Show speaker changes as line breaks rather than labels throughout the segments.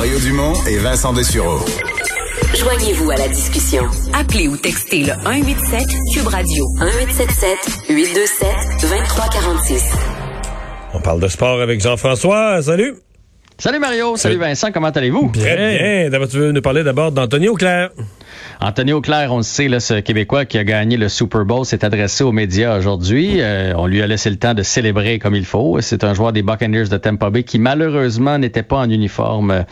Mario Dumont et Vincent Dessureau.
Joignez-vous à la discussion. Appelez ou textez le 187 Cube Radio 1877 827 2346.
On parle de sport avec Jean-François. Salut.
Salut Mario, salut Vincent, comment allez-vous?
Très bien. D'abord, tu veux nous parler d'abord d'Anthony Auclair.
Anthony Auclair, on le sait, là, ce Québécois qui a gagné le Super Bowl s'est adressé aux médias aujourd'hui. Euh, on lui a laissé le temps de célébrer comme il faut. C'est un joueur des Buccaneers de Tampa Bay qui malheureusement n'était pas en uniforme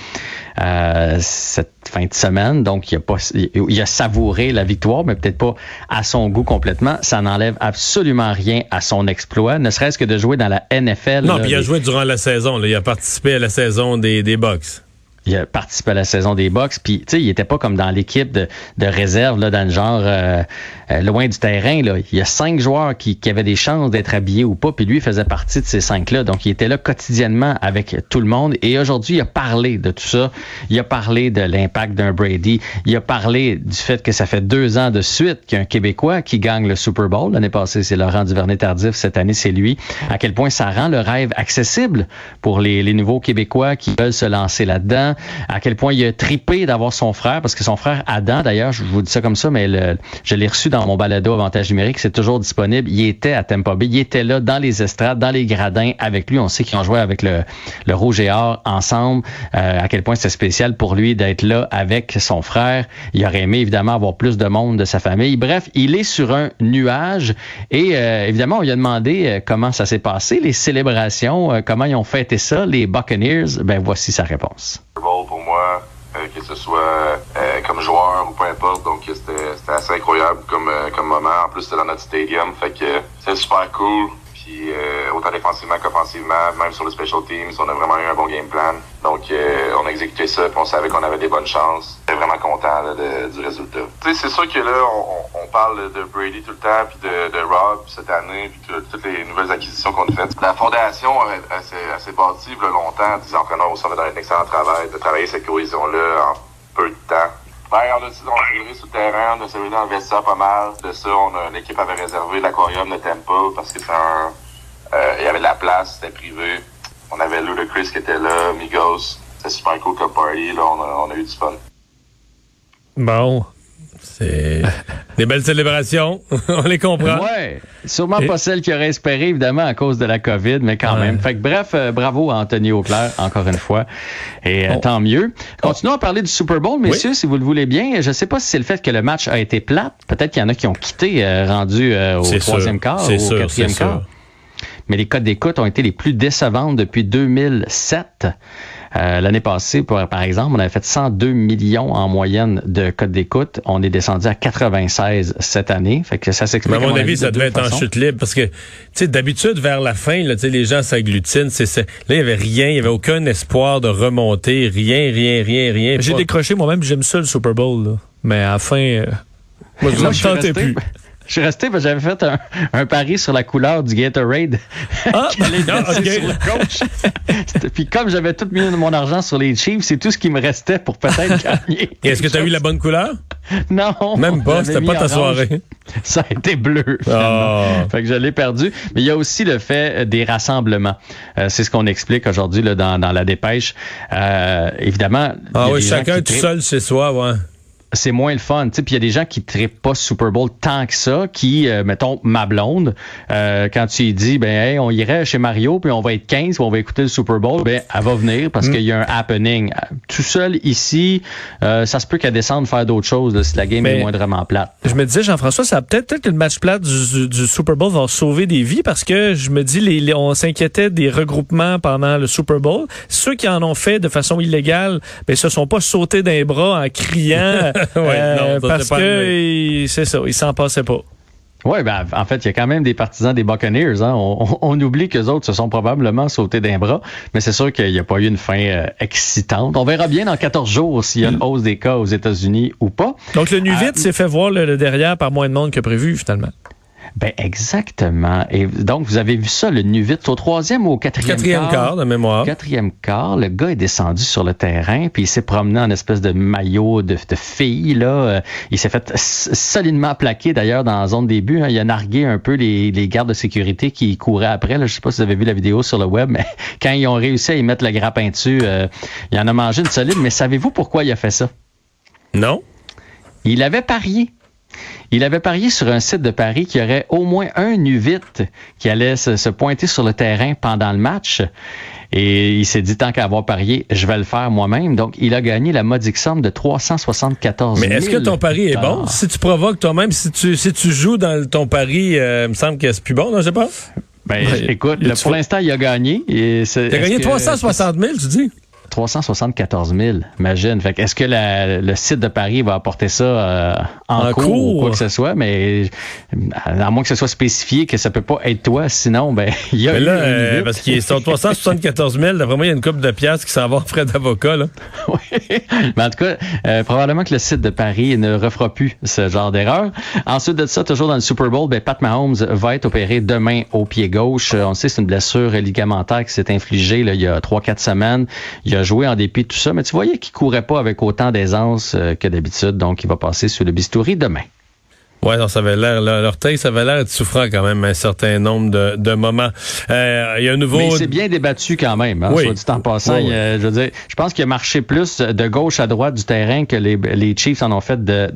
euh, cette fin de semaine. Donc, il a, pas, il a savouré la victoire, mais peut-être pas à son goût complètement. Ça n'enlève absolument rien à son exploit, ne serait-ce que de jouer dans la NFL.
Non, puis il a joué durant la saison. Là. Il a participé à la saison des, des Bucks
il a participé à la saison des box puis tu sais il était pas comme dans l'équipe de, de, réserve là dans le genre euh, euh, loin du terrain là. Il y a cinq joueurs qui, qui avaient des chances d'être habillés ou pas puis lui faisait partie de ces cinq là donc il était là quotidiennement avec tout le monde. Et aujourd'hui il a parlé de tout ça. Il a parlé de l'impact d'un Brady. Il a parlé du fait que ça fait deux ans de suite qu'il y a un Québécois qui gagne le Super Bowl. L'année passée c'est Laurent Duvernay Tardif. Cette année c'est lui. À quel point ça rend le rêve accessible pour les, les nouveaux Québécois qui veulent se lancer là-dedans à quel point il a tripé d'avoir son frère, parce que son frère Adam, d'ailleurs, je vous dis ça comme ça, mais je l'ai reçu dans mon balado Avantage numérique, c'est toujours disponible. Il était à Tampa Bay, il était là dans les estrades, dans les gradins avec lui. On sait qu'ils ont joué avec le, le Rouge et Or ensemble. Euh, à quel point c'était spécial pour lui d'être là avec son frère. Il aurait aimé évidemment avoir plus de monde de sa famille. Bref, il est sur un nuage et euh, évidemment, on lui a demandé euh, comment ça s'est passé, les célébrations, comment ils ont fêté ça, les Buccaneers. Ben voici sa réponse
pour moi, euh, que ce soit euh, comme joueur ou peu importe. Donc c'était assez incroyable comme, euh, comme moment. En plus, c'était dans notre stadium. Fait que c'est super cool. Puis autant défensivement qu'offensivement, même sur le special teams, on a vraiment eu un bon game plan. Donc on a exécuté ça, puis on savait qu'on avait des bonnes chances. J'étais vraiment content du résultat. Tu sais, c'est sûr que là, on, parle de Brady tout le temps, puis de, de Rob cette année, puis toutes les nouvelles acquisitions qu'on a faites. La fondation, elle, s'est bâtie il y a longtemps. Des entraîneurs aussi, on a donné un excellent travail de travailler cette cohésion-là. Ben, on a, on a sur le terrain, on a servi pas mal. De ça, on a, l'équipe avait réservé l'aquarium de Temple parce que c'est un, euh, il y avait de la place, c'était privé. On avait Ludacris qui était là, Migos. C'était super cool comme party, là, on on a eu du fun.
Bon, c'est des belles célébrations. On les comprend.
Ouais. Sûrement pas celle qui aurait espéré, évidemment, à cause de la COVID, mais quand même. Fait que bref, euh, bravo à Anthony Auclair, encore une fois. Et euh, tant mieux. Continuons à parler du Super Bowl, messieurs, si vous le voulez bien. Je sais pas si c'est le fait que le match a été plat. Peut-être qu'il y en a qui ont quitté, euh, rendu au troisième quart, ou au quatrième quart. Mais les codes d'écoute ont été les plus décevantes depuis 2007. Euh, l'année passée, par exemple, on avait fait 102 millions en moyenne de codes d'écoute. On est descendu à 96 cette année. Fait que ça s'explique.
À mon, avis, ça devait être en chute libre parce que, tu sais, d'habitude, vers la fin, là, les gens s'agglutinent. Là, il n'y avait rien, il n'y avait aucun espoir de remonter. Rien, rien, rien, rien.
J'ai décroché moi-même, j'aime ça le Super Bowl. Là. Mais à la fin, euh, moi, je ne tentais plus.
Je suis resté parce que j'avais fait un, un, pari sur la couleur du Gatorade. Ah, ah sur le coach. Puis comme j'avais tout mis mon argent sur les Chiefs, c'est tout ce qui me restait pour peut-être gagner.
Est-ce que tu as eu la bonne couleur?
Non.
Même pas, c'était pas ta soirée.
Ça a été bleu. Oh. Fait que je l'ai perdu. Mais il y a aussi le fait des rassemblements. Euh, c'est ce qu'on explique aujourd'hui dans, dans la dépêche. Euh, évidemment.
Ah oui, chacun tout seul chez soi, ouais
c'est moins le fun. Puis il y a des gens qui ne pas Super Bowl tant que ça, qui, euh, mettons, ma blonde, euh, quand tu lui dis, ben, hey, on irait chez Mario, puis on va être 15, puis on va écouter le Super Bowl, ben, elle va venir parce mm. qu'il y a un happening. Tout seul ici, euh, ça se peut qu'elle descende faire d'autres choses si la game est moindrement plate.
Je me disais, Jean-François, ça peut-être peut que le match plate du, Super Bowl va sauver des vies parce que je me dis, les, on s'inquiétait des regroupements pendant le Super Bowl. Ceux qui en ont fait de façon illégale, ben, se sont pas sautés d'un bras en criant. Euh, parce que c'est ça, il s'en passait pas.
Oui, ben, en fait, il y a quand même des partisans des Buccaneers. Hein. On, oublie que les autres se sont probablement sautés d'un bras, mais c'est sûr qu'il n'y a pas eu une fin euh, excitante. On verra bien dans 14 jours s'il y a une hausse des cas aux États-Unis ou pas.
Donc, le nu vite euh, s'est fait voir le, derrière par moins de monde que prévu, finalement.
Ben exactement. Et donc, vous avez vu ça, le nu vite, au troisième ou au quatrième,
quatrième quart, quart de mémoire.
Quatrième quart, le gars est descendu sur le terrain, puis il s'est promené en espèce de maillot de, de fille. Là. Euh, il s'est fait solidement plaquer d'ailleurs dans la zone début. Hein. Il a nargué un peu les, les gardes de sécurité qui couraient après. Là. Je sais pas si vous avez vu la vidéo sur le web, mais quand ils ont réussi à y mettre le grappin dessus, euh, il en a mangé une solide. Mais savez-vous pourquoi il a fait ça?
Non.
Il avait parié. Il avait parié sur un site de Paris qu'il y aurait au moins un U8 qui allait se, pointer sur le terrain pendant le match. Et il s'est dit, tant qu'à avoir parié, je vais le faire moi-même. Donc, il a gagné la modique somme de 374 000
Mais est-ce que ton pari est bon? Si tu provoques toi-même, si tu, si tu joues dans ton pari, euh, il me semble que c'est plus bon, non, je sais pas?
Ben, écoute, pour l'instant, il a gagné.
Il a gagné 360 000, tu dis?
374 000, imagine. Fait est-ce que le site de Paris va apporter ça euh, en, cours, ou quoi que ce soit, mais à moins que ce soit spécifié que ça peut pas être toi, sinon, ben, il y a
mais là, euh, parce qu'ils sont 374 000, d'après moi, il y a une coupe de piastres qui s'en va en frais d'avocat, là.
oui. Mais en tout cas, euh, probablement que le site de Paris ne refera plus ce genre d'erreur. Ensuite de ça, toujours dans le Super Bowl, ben, Pat Mahomes va être opéré demain au pied gauche. On sait c'est une blessure ligamentaire qui s'est infligée, là, il y a 3-4 semaines. Il a joué en dépit de tout ça, mais tu voyais qu'il courait pas avec autant d'aisance euh, que d'habitude, donc il va passer sous le bistouri demain.
Ouais, non, ça avait l'air, l'orteil, ça avait l'air de souffrant quand même un certain nombre de, de moments. Euh, il y a un nouveau.
Mais c'est bien débattu quand même, hein, oui. soit dit en passant. je veux dire, je pense qu'il a marché plus de gauche à droite du terrain que les, les Chiefs en ont fait de,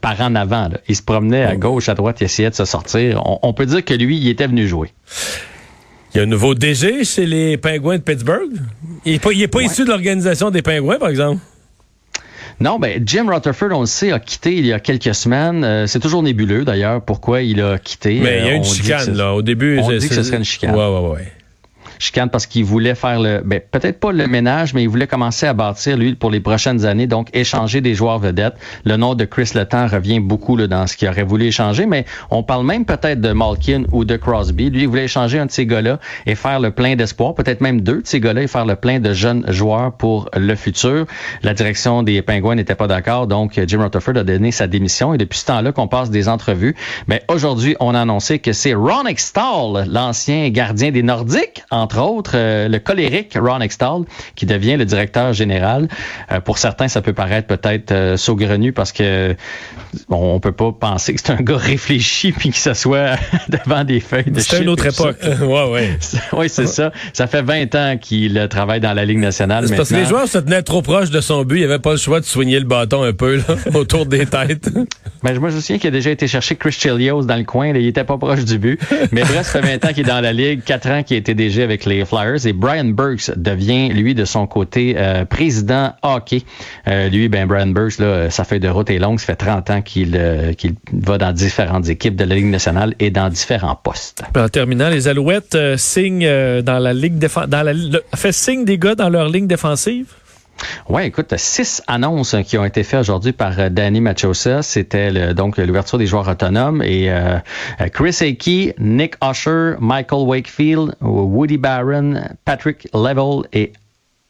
par en avant. Là. Il se promenait à gauche, à droite, il essayait de se sortir. On, on peut dire que lui, il était venu jouer.
Il y a un nouveau DG chez les Pingouins de Pittsburgh? Il n'est pas, pas issu de l'organisation des Pingouins, par exemple?
Non, ben Jim Rutherford, on le sait, a quitté il y a quelques semaines. Euh, c'est toujours nébuleux d'ailleurs pourquoi il a quitté.
Mais il y a une chicane là. Au début,
on dit que ce serait une chicane.
Ouais, ouais, ouais
chicane parce qu'il voulait faire le, ben, peut-être pas le ménage, mais il voulait commencer à bâtir, lui, pour les prochaines années, donc échanger des joueurs vedettes. Le nom de Chris Letang revient beaucoup là, dans ce qu'il aurait voulu échanger, mais on parle même peut-être de Malkin ou de Crosby. Lui, il voulait échanger un de ces gars-là et faire le plein d'espoir, peut-être même deux de ces gars-là et faire le plein de jeunes joueurs pour le futur. La direction des Pingouins n'était pas d'accord, donc Jim Rutherford a donné sa démission et depuis ce temps-là qu'on passe des entrevues. Mais aujourd'hui, on a annoncé que c'est Ron Extall, l'ancien gardien des Nordiques, entre autres, euh, le colérique Ron Extall, qui devient le directeur général. Euh, pour certains, ça peut paraître peut-être euh, saugrenu parce que bon, on peut pas penser que c'est un gars réfléchi puis que ça soit devant des feuilles de
C'est une autre époque.
ouais, ouais. oui, c'est ça. Ça fait 20 ans qu'il travaille dans la Ligue nationale.
C'est parce que les joueurs se tenaient trop proche de son but. Il avait pas le choix de soigner le bâton un peu là, autour des têtes.
Mais ben, moi, je me souviens qu'il a déjà été chercher Chris Chelios dans le coin. il était pas proche du but. Mais bref, ça fait 20 ans qu'il est dans la Ligue, 4 ans qu'il été DG avec les Flyers. Et Brian Burks devient, lui, de son côté, euh, président hockey. Euh, lui, ben Brian Burks, là, sa feuille de route est longue. Ça fait 30 ans qu'il euh, qu'il va dans différentes équipes de la Ligue nationale et dans différents postes.
En terminant, les Alouettes signent dans la Ligue la, fait signe des gars dans leur ligne défensive?
Oui, écoute, six annonces qui ont été faites aujourd'hui par Danny Machosa. C'était donc l'ouverture des joueurs autonomes et Chris Akey, Nick Usher, Michael Wakefield, Woody Barron, Patrick Level et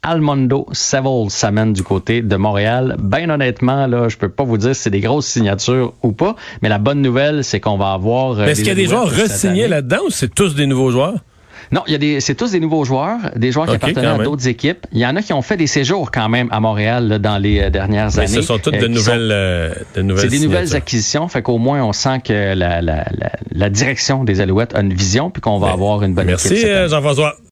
Almondo Seville s'amène du côté de Montréal. Ben honnêtement, là, je peux pas vous dire si c'est des grosses signatures ou pas, mais la bonne nouvelle, c'est qu'on va avoir.
Est-ce qu'il y a des joueurs re-signés là-dedans ou c'est tous des nouveaux joueurs?
Non, il y a des, c'est tous des nouveaux joueurs, des joueurs qui appartenaient à d'autres équipes. Il y en a qui ont fait des séjours quand même à Montréal dans les euh, dernières Mais années.
Ce sont toutes euh, de, nouvelles, euh, de nouvelles.
C'est des nouvelles acquisitions, fait qu'au moins on sent que la, la, la, la, direction des Alouettes a une vision puis qu'on va avoir une bonne
Merci,
équipe.
Merci Jean-François.